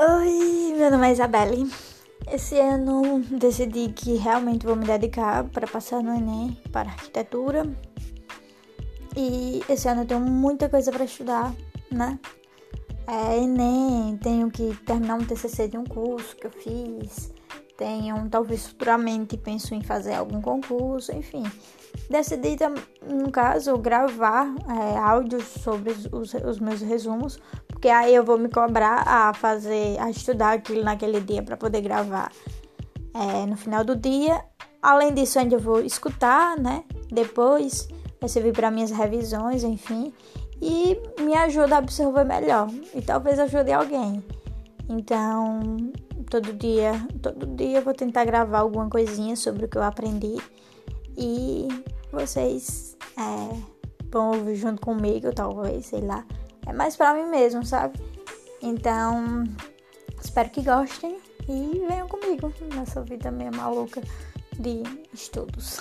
Oi, meu nome é Isabelle. Esse ano decidi que realmente vou me dedicar para passar no Enem para arquitetura. E esse ano eu tenho muita coisa para estudar, né? É Enem, tenho que terminar um TCC de um curso que eu fiz. Tenho, talvez futuramente penso em fazer algum concurso, enfim. Decidi, no caso, gravar é, áudios sobre os, os meus resumos, porque aí eu vou me cobrar a fazer, a estudar aquilo naquele dia para poder gravar é, no final do dia. Além disso, ainda vou escutar, né? Depois vai servir para minhas revisões, enfim, e me ajuda a absorver melhor e talvez ajude alguém. Então, todo dia, todo dia eu vou tentar gravar alguma coisinha sobre o que eu aprendi e vocês é, vão ouvir junto comigo, talvez, sei lá. É mais para mim mesmo, sabe? Então, espero que gostem e venham comigo nessa vida meio maluca de estudos.